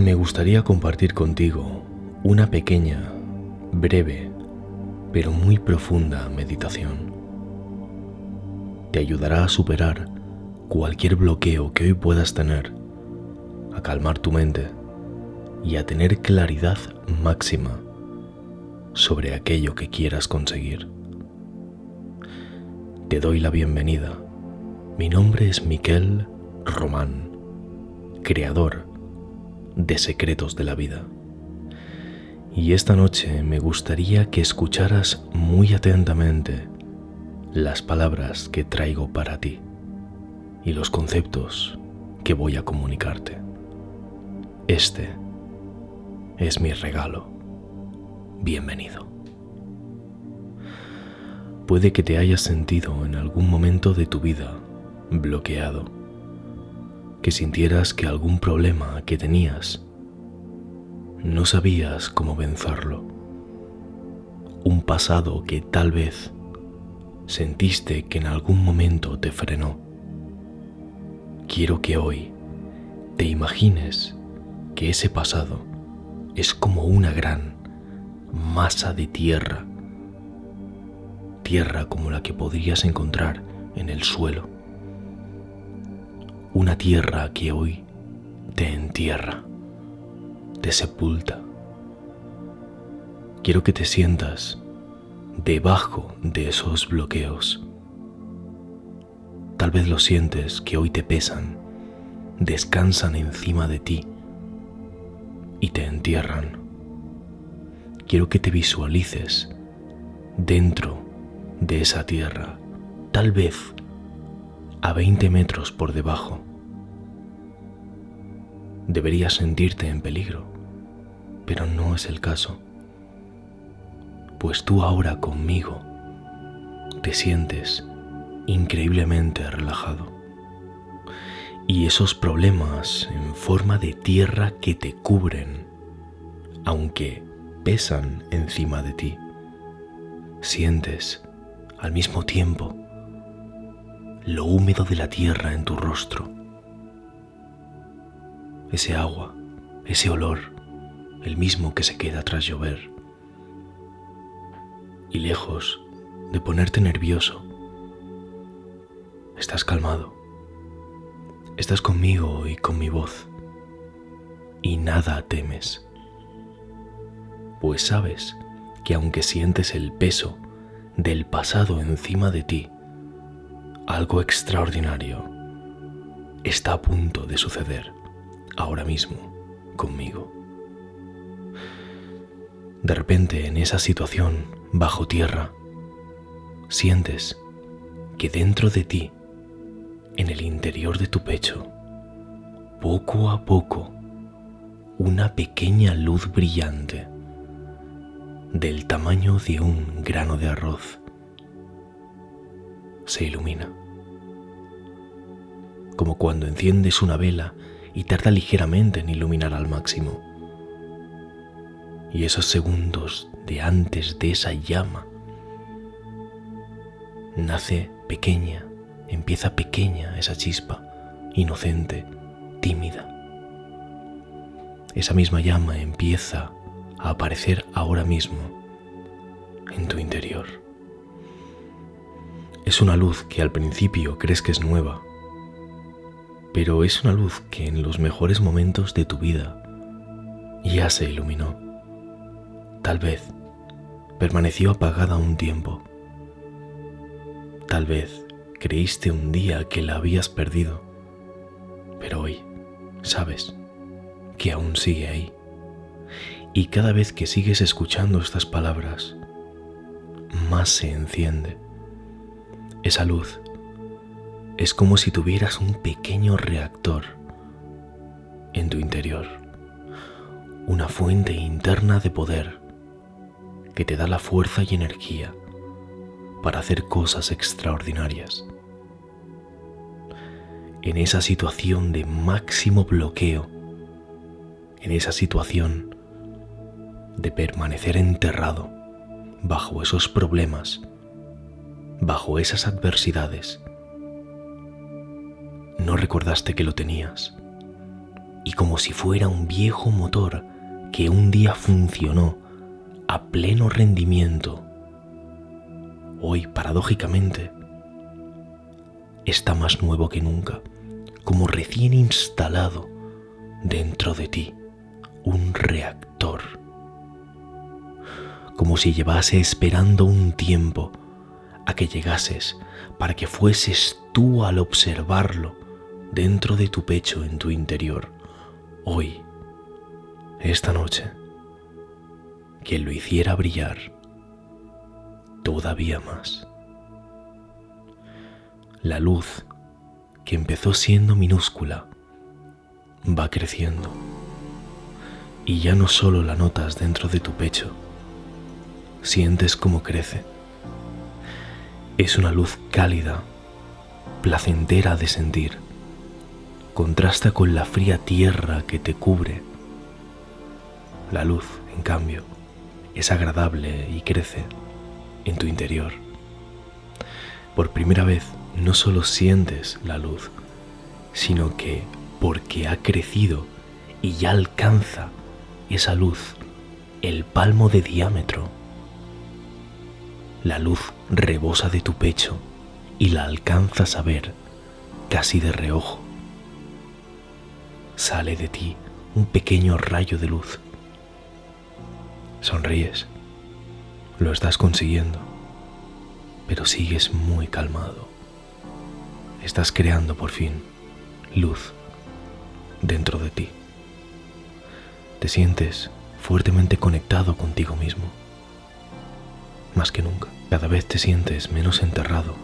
Me gustaría compartir contigo una pequeña, breve, pero muy profunda meditación. Te ayudará a superar cualquier bloqueo que hoy puedas tener, a calmar tu mente y a tener claridad máxima sobre aquello que quieras conseguir. Te doy la bienvenida. Mi nombre es Miquel Román, creador de Secretos de la Vida. Y esta noche me gustaría que escucharas muy atentamente las palabras que traigo para ti y los conceptos que voy a comunicarte. Este es mi regalo. Bienvenido. Puede que te hayas sentido en algún momento de tu vida bloqueado, que sintieras que algún problema que tenías no sabías cómo vencerlo. Un pasado que tal vez sentiste que en algún momento te frenó. Quiero que hoy te imagines que ese pasado es como una gran masa de tierra, tierra como la que podrías encontrar en el suelo, una tierra que hoy te entierra te sepulta. Quiero que te sientas debajo de esos bloqueos. Tal vez lo sientes que hoy te pesan, descansan encima de ti y te entierran. Quiero que te visualices dentro de esa tierra, tal vez a 20 metros por debajo. Deberías sentirte en peligro pero no es el caso, pues tú ahora conmigo te sientes increíblemente relajado. Y esos problemas en forma de tierra que te cubren, aunque pesan encima de ti, sientes al mismo tiempo lo húmedo de la tierra en tu rostro, ese agua, ese olor el mismo que se queda tras llover. Y lejos de ponerte nervioso, estás calmado. Estás conmigo y con mi voz. Y nada temes. Pues sabes que aunque sientes el peso del pasado encima de ti, algo extraordinario está a punto de suceder ahora mismo conmigo. De repente, en esa situación, bajo tierra, sientes que dentro de ti, en el interior de tu pecho, poco a poco, una pequeña luz brillante del tamaño de un grano de arroz se ilumina. Como cuando enciendes una vela y tarda ligeramente en iluminar al máximo y esos segundos de antes de esa llama nace pequeña, empieza pequeña esa chispa, inocente, tímida. Esa misma llama empieza a aparecer ahora mismo en tu interior. Es una luz que al principio crees que es nueva, pero es una luz que en los mejores momentos de tu vida ya se iluminó Tal vez permaneció apagada un tiempo. Tal vez creíste un día que la habías perdido, pero hoy sabes que aún sigue ahí. Y cada vez que sigues escuchando estas palabras, más se enciende. Esa luz es como si tuvieras un pequeño reactor en tu interior, una fuente interna de poder que te da la fuerza y energía para hacer cosas extraordinarias. En esa situación de máximo bloqueo, en esa situación de permanecer enterrado bajo esos problemas, bajo esas adversidades, no recordaste que lo tenías, y como si fuera un viejo motor que un día funcionó a pleno rendimiento, hoy paradójicamente está más nuevo que nunca, como recién instalado dentro de ti un reactor, como si llevase esperando un tiempo a que llegases para que fueses tú al observarlo dentro de tu pecho en tu interior, hoy, esta noche, que lo hiciera brillar todavía más. La luz, que empezó siendo minúscula, va creciendo y ya no solo la notas dentro de tu pecho, sientes cómo crece. Es una luz cálida, placentera de sentir. Contrasta con la fría tierra que te cubre. La luz, en cambio, es agradable y crece en tu interior. Por primera vez no solo sientes la luz, sino que porque ha crecido y ya alcanza esa luz el palmo de diámetro. La luz rebosa de tu pecho y la alcanzas a ver casi de reojo. Sale de ti un pequeño rayo de luz. Sonríes, lo estás consiguiendo, pero sigues muy calmado. Estás creando por fin luz dentro de ti. Te sientes fuertemente conectado contigo mismo. Más que nunca, cada vez te sientes menos enterrado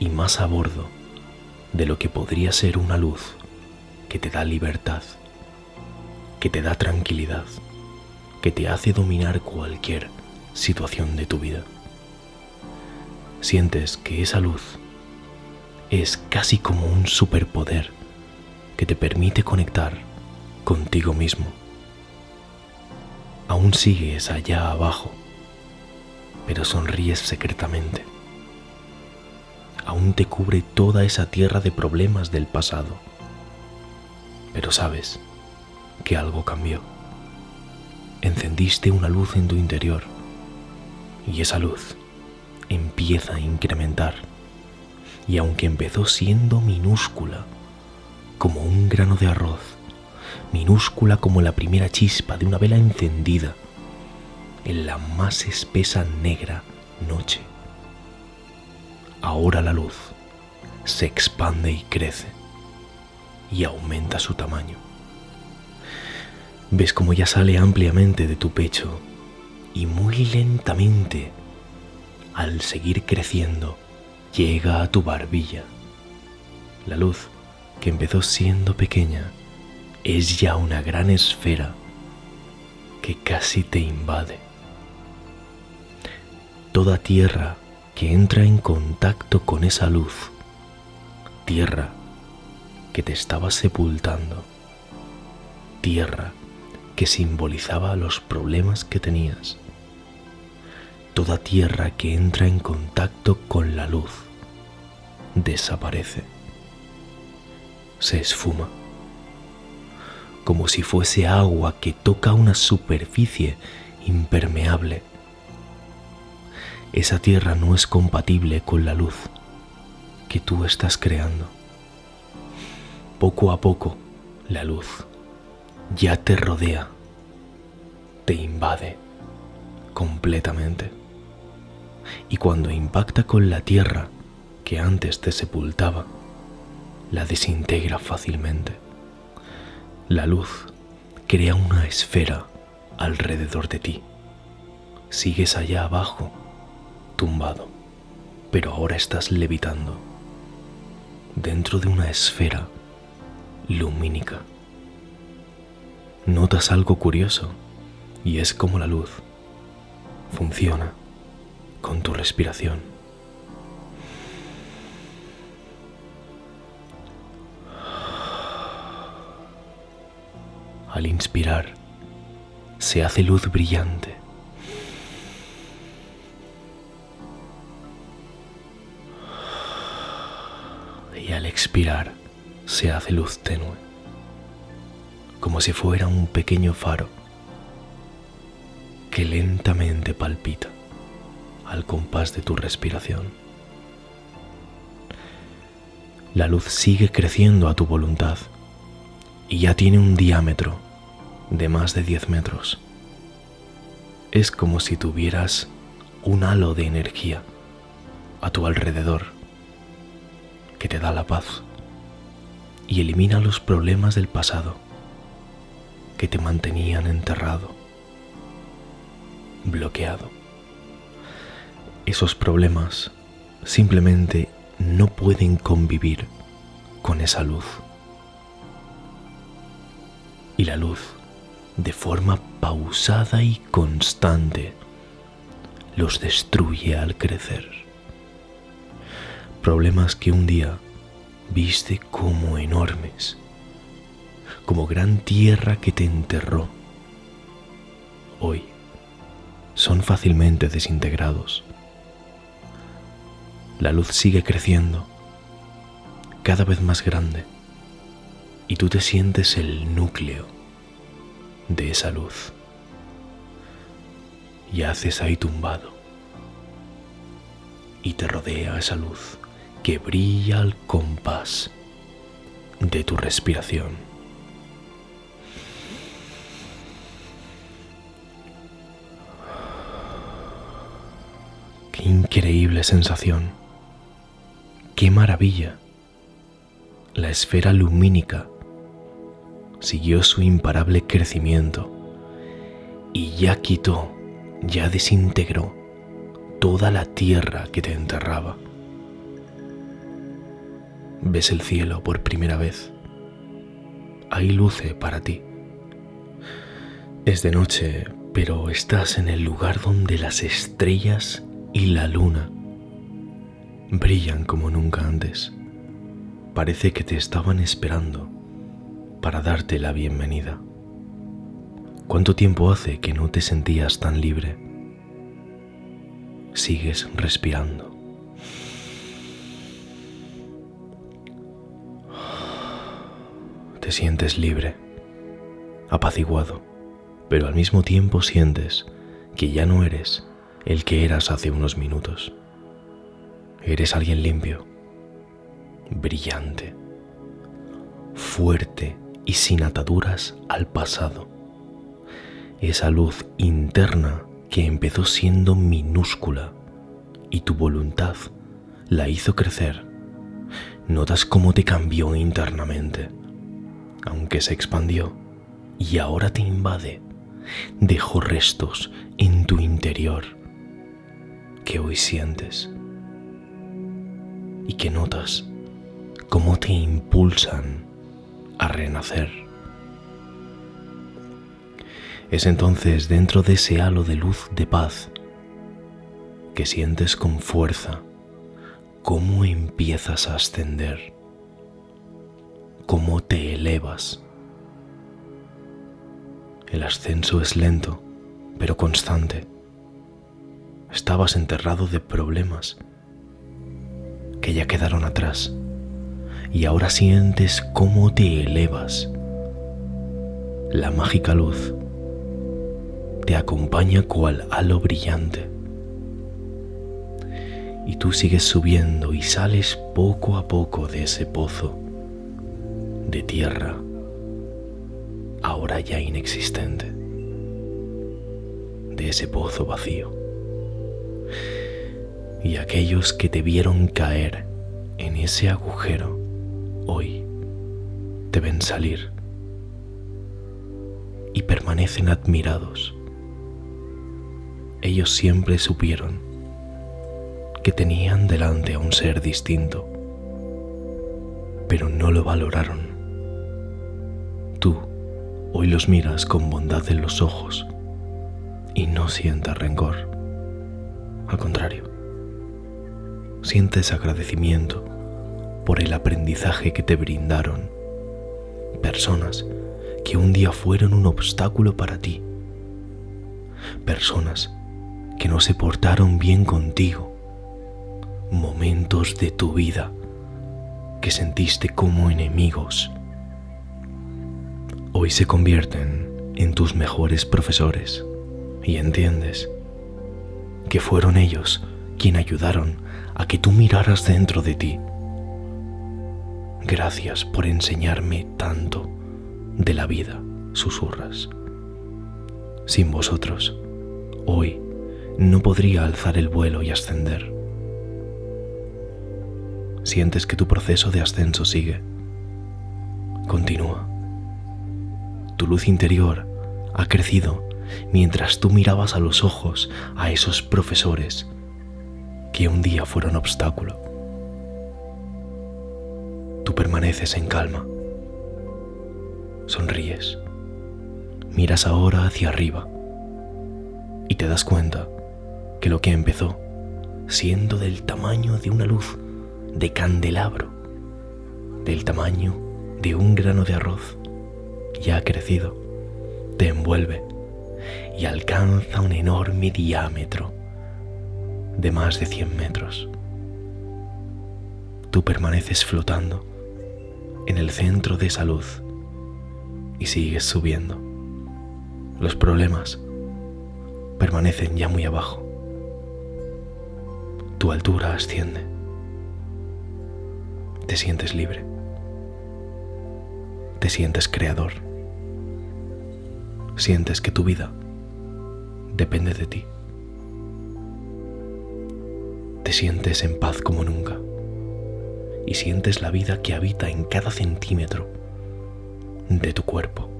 y más a bordo de lo que podría ser una luz que te da libertad, que te da tranquilidad, que te hace dominar cualquier situación de tu vida. Sientes que esa luz es casi como un superpoder que te permite conectar contigo mismo. Aún sigues allá abajo, pero sonríes secretamente. Aún te cubre toda esa tierra de problemas del pasado, pero sabes que algo cambió. Encendiste una luz en tu interior y esa luz empieza a incrementar. Y aunque empezó siendo minúscula, como un grano de arroz, minúscula como la primera chispa de una vela encendida en la más espesa negra noche. Ahora la luz se expande y crece y aumenta su tamaño. Ves como ya sale ampliamente de tu pecho y muy lentamente, al seguir creciendo, llega a tu barbilla. La luz que empezó siendo pequeña, es ya una gran esfera que casi te invade. Toda tierra que entra en contacto con esa luz, tierra que te estaba sepultando, tierra que simbolizaba los problemas que tenías, toda tierra que entra en contacto con la luz, desaparece se esfuma, como si fuese agua que toca una superficie impermeable. Esa tierra no es compatible con la luz que tú estás creando. Poco a poco, la luz ya te rodea, te invade completamente. Y cuando impacta con la tierra que antes te sepultaba, la desintegra fácilmente. La luz crea una esfera alrededor de ti. Sigues allá abajo, tumbado, pero ahora estás levitando dentro de una esfera lumínica. Notas algo curioso y es como la luz funciona con tu respiración. al inspirar, se hace luz brillante. Y al expirar, se hace luz tenue. como si fuera un pequeño faro que lentamente palpita al compás de tu respiración. La luz sigue creciendo a tu voluntad y ya tiene un diámetro de más de 10 metros. Es como si tuvieras un halo de energía a tu alrededor que te da la paz y elimina los problemas del pasado que te mantenían enterrado, bloqueado. Esos problemas simplemente no pueden convivir con esa luz. Y la luz, de forma pausada y constante, los destruye al crecer. Problemas que un día viste como enormes, como gran tierra que te enterró. Hoy son fácilmente desintegrados. La luz sigue creciendo, cada vez más grande, y tú te sientes el núcleo de esa luz. Y haces ahí tumbado, y te rodea esa luz que brilla al compás de tu respiración. Qué increíble sensación. Qué maravilla. La esfera lumínica siguió su imparable crecimiento y ya quitó, ya desintegró toda la tierra que te enterraba ves el cielo por primera vez. Hay luce para ti. Es de noche, pero estás en el lugar donde las estrellas y la luna brillan como nunca antes. Parece que te estaban esperando para darte la bienvenida. ¿Cuánto tiempo hace que no te sentías tan libre? Sigues respirando. Te sientes libre, apaciguado, pero al mismo tiempo sientes que ya no eres el que eras hace unos minutos. Eres alguien limpio, brillante, fuerte y sin ataduras al pasado. Esa luz interna que empezó siendo minúscula y tu voluntad la hizo crecer. Notas cómo te cambió internamente aunque se expandió y ahora te invade, dejó restos en tu interior que hoy sientes y que notas cómo te impulsan a renacer. Es entonces dentro de ese halo de luz de paz que sientes con fuerza cómo empiezas a ascender cómo te elevas. El ascenso es lento, pero constante. Estabas enterrado de problemas que ya quedaron atrás y ahora sientes cómo te elevas. La mágica luz te acompaña cual halo brillante. Y tú sigues subiendo y sales poco a poco de ese pozo de tierra, ahora ya inexistente, de ese pozo vacío. Y aquellos que te vieron caer en ese agujero, hoy te ven salir y permanecen admirados. Ellos siempre supieron que tenían delante a un ser distinto, pero no lo valoraron hoy los miras con bondad en los ojos y no sientas rencor. Al contrario, sientes agradecimiento por el aprendizaje que te brindaron personas que un día fueron un obstáculo para ti, personas que no se portaron bien contigo, momentos de tu vida que sentiste como enemigos hoy se convierten en tus mejores profesores y entiendes que fueron ellos quien ayudaron a que tú miraras dentro de ti. Gracias por enseñarme tanto de la vida, susurras. Sin vosotros, hoy no podría alzar el vuelo y ascender. Sientes que tu proceso de ascenso sigue. Continúa. Tu luz interior ha crecido mientras tú mirabas a los ojos a esos profesores que un día fueron obstáculo. Tú permaneces en calma, sonríes, miras ahora hacia arriba y te das cuenta que lo que empezó siendo del tamaño de una luz de candelabro, del tamaño de un grano de arroz, ya ha crecido, te envuelve y alcanza un enorme diámetro de más de 100 metros. Tú permaneces flotando en el centro de esa luz y sigues subiendo. Los problemas permanecen ya muy abajo. Tu altura asciende. Te sientes libre. Te sientes creador. Sientes que tu vida depende de ti. Te sientes en paz como nunca y sientes la vida que habita en cada centímetro de tu cuerpo.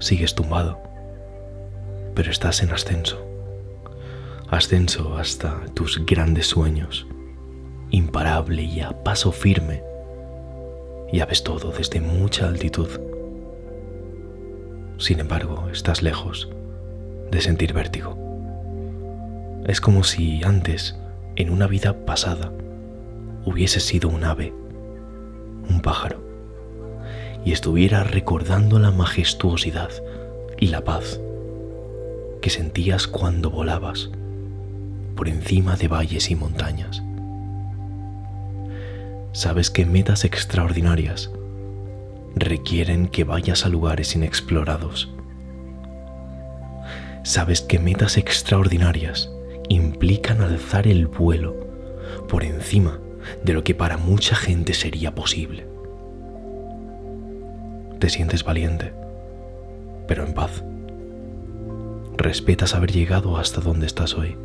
Sigues tumbado, pero estás en ascenso. Ascenso hasta tus grandes sueños, imparable y a paso firme. Ya ves todo desde mucha altitud. Sin embargo, estás lejos de sentir vértigo. Es como si antes, en una vida pasada, hubiese sido un ave, un pájaro, y estuviera recordando la majestuosidad y la paz que sentías cuando volabas por encima de valles y montañas. Sabes que metas extraordinarias requieren que vayas a lugares inexplorados sabes que metas extraordinarias implican alzar el vuelo por encima de lo que para mucha gente sería posible. Te sientes valiente, pero en paz. Respetas haber llegado hasta donde estás hoy.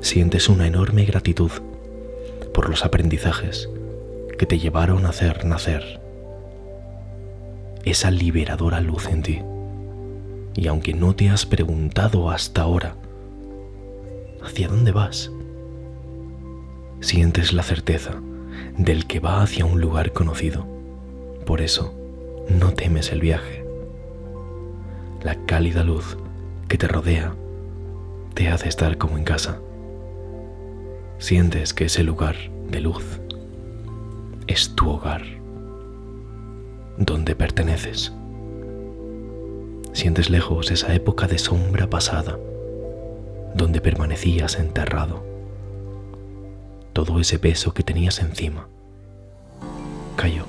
Sientes una enorme gratitud por los aprendizajes que te llevaron a hacer nacer esa liberadora luz en ti. Y aunque no te has preguntado hasta ahora, ¿hacia dónde vas? Sientes la certeza del que va hacia un lugar conocido. Por eso, no temes el viaje. La cálida luz que te rodea te hace estar como en casa. Sientes que ese lugar de luz es tu hogar, donde perteneces. Sientes lejos esa época de sombra pasada, donde permanecías enterrado. Todo ese peso que tenías encima cayó,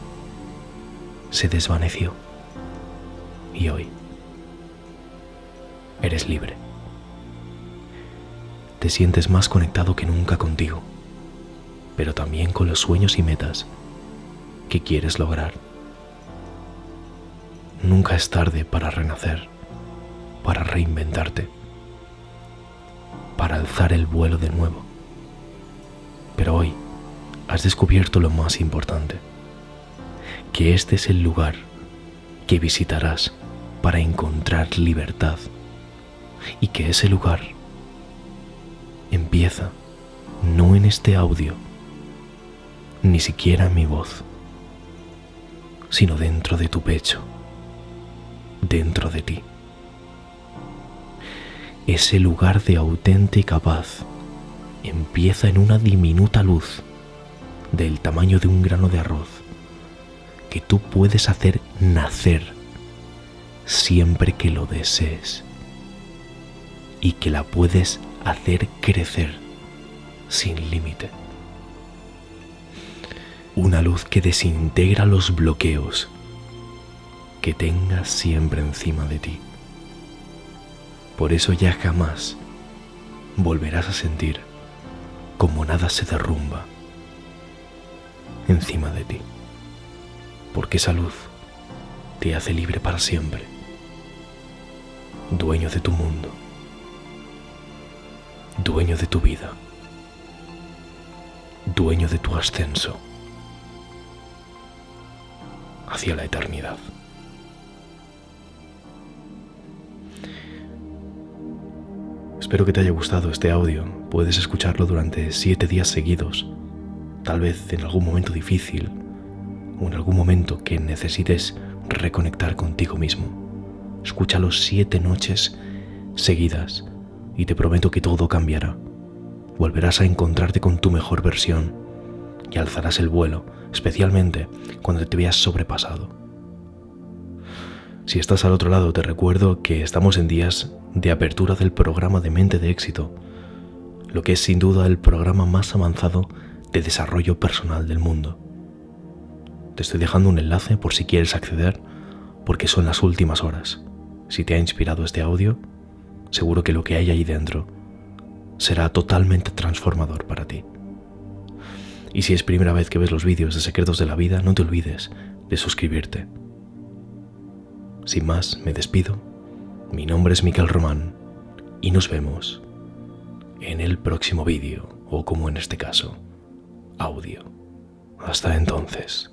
se desvaneció y hoy eres libre. Te sientes más conectado que nunca contigo, pero también con los sueños y metas que quieres lograr. Nunca es tarde para renacer, para reinventarte, para alzar el vuelo de nuevo. Pero hoy has descubierto lo más importante, que este es el lugar que visitarás para encontrar libertad y que ese lugar empieza no en este audio, ni siquiera en mi voz, sino dentro de tu pecho dentro de ti. Ese lugar de auténtica paz empieza en una diminuta luz del tamaño de un grano de arroz que tú puedes hacer nacer siempre que lo desees y que la puedes hacer crecer sin límite. Una luz que desintegra los bloqueos que tengas siempre encima de ti. Por eso ya jamás volverás a sentir como nada se derrumba encima de ti, porque esa luz te hace libre para siempre, dueño de tu mundo, dueño de tu vida, dueño de tu ascenso hacia la eternidad. Espero que te haya gustado este audio. Puedes escucharlo durante siete días seguidos, tal vez en algún momento difícil o en algún momento que necesites reconectar contigo mismo. Escúchalo siete noches seguidas y te prometo que todo cambiará. Volverás a encontrarte con tu mejor versión y alzarás el vuelo, especialmente cuando te veas sobrepasado. Si estás al otro lado, te recuerdo que estamos en días de apertura del programa de mente de éxito, lo que es sin duda el programa más avanzado de desarrollo personal del mundo. Te estoy dejando un enlace por si quieres acceder, porque son las últimas horas. Si te ha inspirado este audio, seguro que lo que hay ahí dentro será totalmente transformador para ti. Y si es primera vez que ves los vídeos de Secretos de la Vida, no te olvides de suscribirte. Sin más, me despido. Mi nombre es Miquel Román y nos vemos en el próximo vídeo, o como en este caso, audio. Hasta entonces.